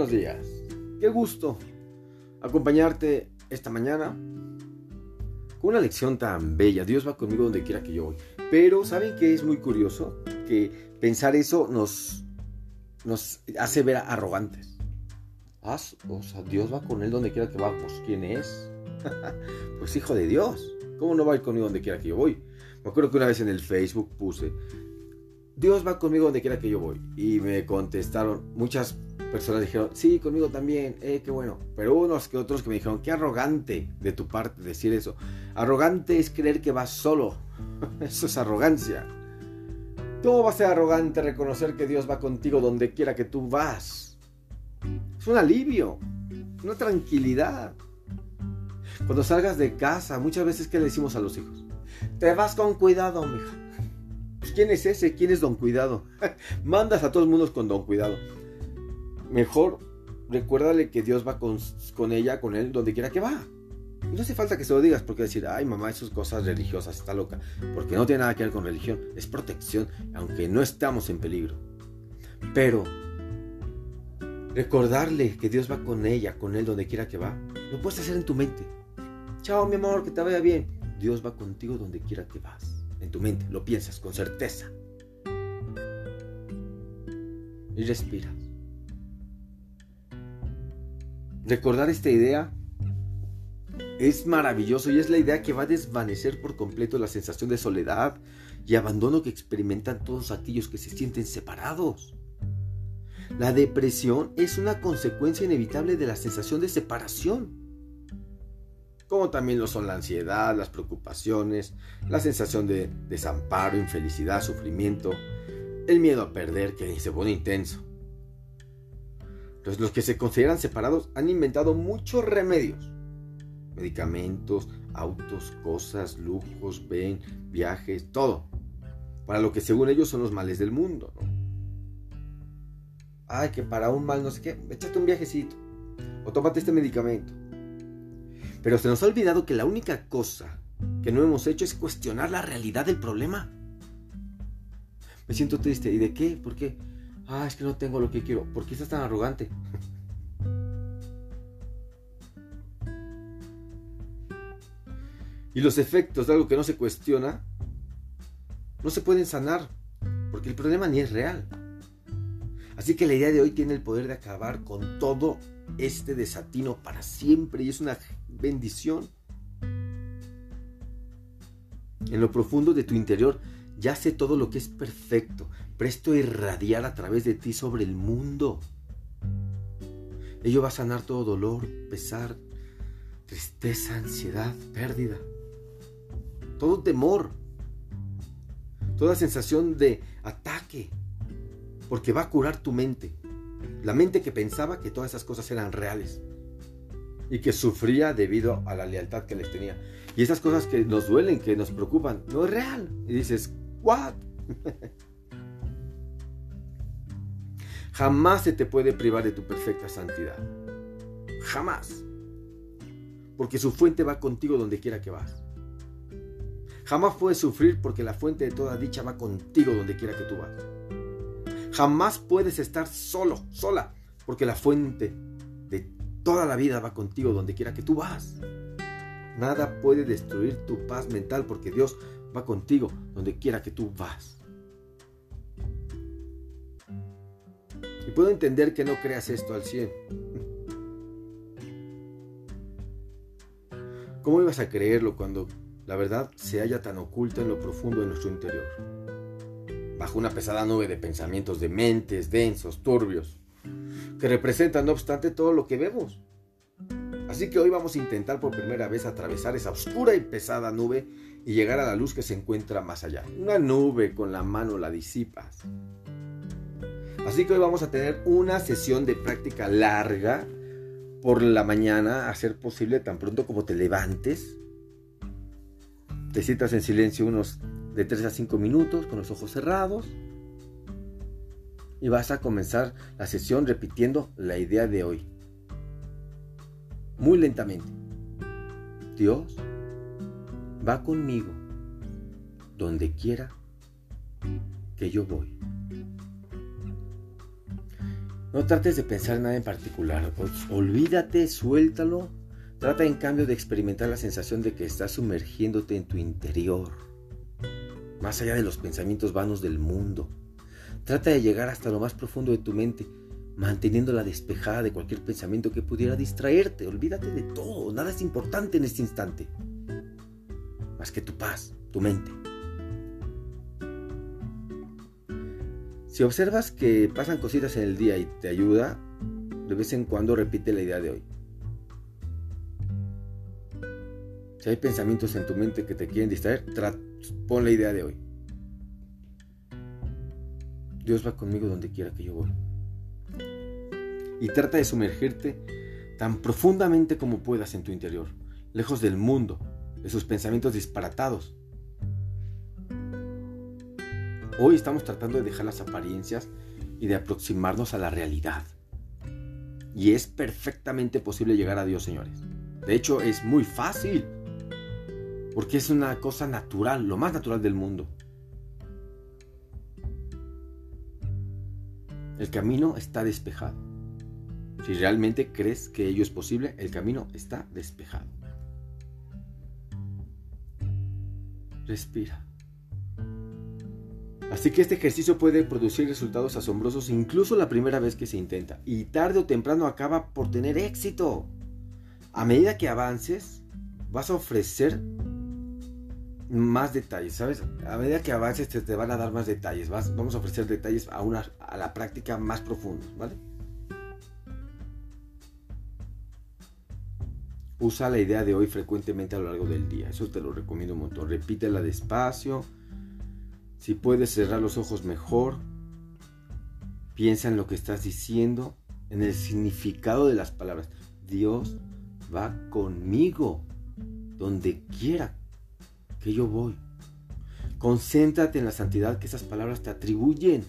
buenos días. Qué gusto acompañarte esta mañana con una lección tan bella. Dios va conmigo donde quiera que yo voy. Pero ¿saben qué es muy curioso? Que pensar eso nos, nos hace ver arrogantes. Ah, o sea, Dios va con él donde quiera que va. Pues ¿quién es? pues hijo de Dios. ¿Cómo no va a ir conmigo donde quiera que yo voy? Me acuerdo que una vez en el Facebook puse, Dios va conmigo donde quiera que yo voy. Y me contestaron, muchas personas dijeron, sí, conmigo también, eh, qué bueno. Pero unos que otros que me dijeron, qué arrogante de tu parte decir eso. Arrogante es creer que vas solo. eso es arrogancia. ¿Cómo va a ser arrogante reconocer que Dios va contigo donde quiera que tú vas? Es un alivio, una tranquilidad. Cuando salgas de casa, muchas veces, ¿qué le decimos a los hijos? Te vas con cuidado, mija. ¿Quién es ese? ¿Quién es Don Cuidado? Mandas a todos los mundos con Don Cuidado. Mejor recuérdale que Dios va con, ella, con él, donde quiera que va. No hace falta que se lo digas porque decir, ay mamá, esas cosas religiosas, está loca. Porque no tiene nada que ver con religión, es protección, aunque no estamos en peligro. Pero recordarle que Dios va con ella, con él, donde quiera que va, lo puedes hacer en tu mente. Chao mi amor, que te vaya bien. Dios va contigo donde quiera que vas en tu mente, lo piensas con certeza. Y respiras. Recordar esta idea es maravilloso y es la idea que va a desvanecer por completo la sensación de soledad y abandono que experimentan todos aquellos que se sienten separados. La depresión es una consecuencia inevitable de la sensación de separación como también lo son la ansiedad, las preocupaciones, la sensación de desamparo, infelicidad, sufrimiento, el miedo a perder que se pone intenso. Entonces, los que se consideran separados han inventado muchos remedios, medicamentos, autos, cosas, lujos, ven, viajes, todo, para lo que según ellos son los males del mundo. Ay, que para un mal no sé qué, échate un viajecito o tómate este medicamento. Pero se nos ha olvidado que la única cosa que no hemos hecho es cuestionar la realidad del problema. Me siento triste. ¿Y de qué? ¿Por qué? Ah, es que no tengo lo que quiero. ¿Por qué estás tan arrogante? y los efectos de algo que no se cuestiona no se pueden sanar porque el problema ni es real. Así que la idea de hoy tiene el poder de acabar con todo este desatino para siempre y es una bendición. En lo profundo de tu interior yace todo lo que es perfecto, presto a irradiar a través de ti sobre el mundo. Ello va a sanar todo dolor, pesar, tristeza, ansiedad, pérdida, todo temor, toda sensación de ataque, porque va a curar tu mente, la mente que pensaba que todas esas cosas eran reales y que sufría debido a la lealtad que les tenía. Y esas cosas que nos duelen, que nos preocupan, no es real. Y dices, ¿what? Jamás se te puede privar de tu perfecta santidad. Jamás. Porque su fuente va contigo donde quiera que vas. Jamás puedes sufrir porque la fuente de toda dicha va contigo donde quiera que tú vas. Jamás puedes estar solo, sola, porque la fuente de Toda la vida va contigo donde quiera que tú vas. Nada puede destruir tu paz mental porque Dios va contigo donde quiera que tú vas. Y puedo entender que no creas esto al 100. ¿Cómo ibas a creerlo cuando la verdad se halla tan oculta en lo profundo de nuestro interior? Bajo una pesada nube de pensamientos de mentes densos, turbios, que representa no obstante todo lo que vemos. Así que hoy vamos a intentar por primera vez atravesar esa oscura y pesada nube y llegar a la luz que se encuentra más allá. Una nube con la mano la disipas. Así que hoy vamos a tener una sesión de práctica larga por la mañana, a ser posible tan pronto como te levantes. Te sientas en silencio unos de 3 a 5 minutos con los ojos cerrados y vas a comenzar la sesión repitiendo la idea de hoy. Muy lentamente. Dios va conmigo donde quiera que yo voy. No trates de pensar en nada en particular. Olvídate, suéltalo. Trata en cambio de experimentar la sensación de que estás sumergiéndote en tu interior, más allá de los pensamientos vanos del mundo. Trata de llegar hasta lo más profundo de tu mente, manteniéndola despejada de cualquier pensamiento que pudiera distraerte. Olvídate de todo, nada es importante en este instante, más que tu paz, tu mente. Si observas que pasan cositas en el día y te ayuda, de vez en cuando repite la idea de hoy. Si hay pensamientos en tu mente que te quieren distraer, pon la idea de hoy. Dios va conmigo donde quiera que yo voy. Y trata de sumergirte tan profundamente como puedas en tu interior, lejos del mundo, de sus pensamientos disparatados, Hoy estamos tratando de dejar las apariencias y de aproximarnos a la realidad. Y es perfectamente posible llegar a Dios, señores. De hecho, es muy fácil. Porque es una cosa natural, lo más natural del mundo. El camino está despejado. Si realmente crees que ello es posible, el camino está despejado. Respira. Así que este ejercicio puede producir resultados asombrosos incluso la primera vez que se intenta. Y tarde o temprano acaba por tener éxito. A medida que avances, vas a ofrecer más detalles, ¿sabes? A medida que avances te, van a dar más detalles. vamos a ofrecer detalles a, una, a la práctica más profunda, ¿vale? Usa la idea de hoy frecuentemente a lo largo del día. Eso te lo recomiendo un montón. Repítela despacio si puedes cerrar los ojos mejor, piensa en lo que estás diciendo, en el significado de las palabras. Dios va conmigo donde quiera que yo voy. Concéntrate en la santidad que esas palabras te atribuyen.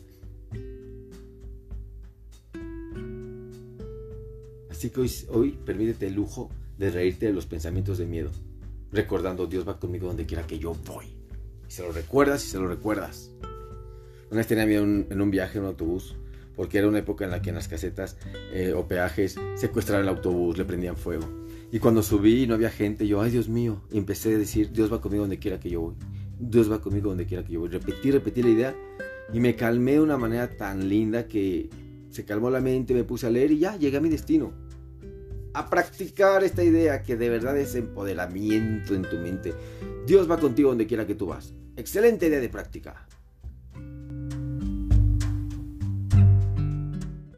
Así que hoy, hoy permítete el lujo de reírte de los pensamientos de miedo, recordando Dios va conmigo donde quiera que yo voy se lo recuerdas y se lo recuerdas. Una vez tenía miedo en un viaje en un autobús, porque era una época en la que en las casetas eh, o peajes secuestraban el autobús, le prendían fuego. Y cuando subí y no había gente, yo, ay Dios mío, y empecé a decir, Dios va conmigo donde quiera que yo voy. Dios va conmigo donde quiera que yo voy. Repetí, repetí la idea y me calmé de una manera tan linda que se calmó la mente, me puse a leer y ya llegué a mi destino. A practicar esta idea que de verdad es empoderamiento en tu mente. Dios va contigo donde quiera que tú vas. Excelente idea de práctica.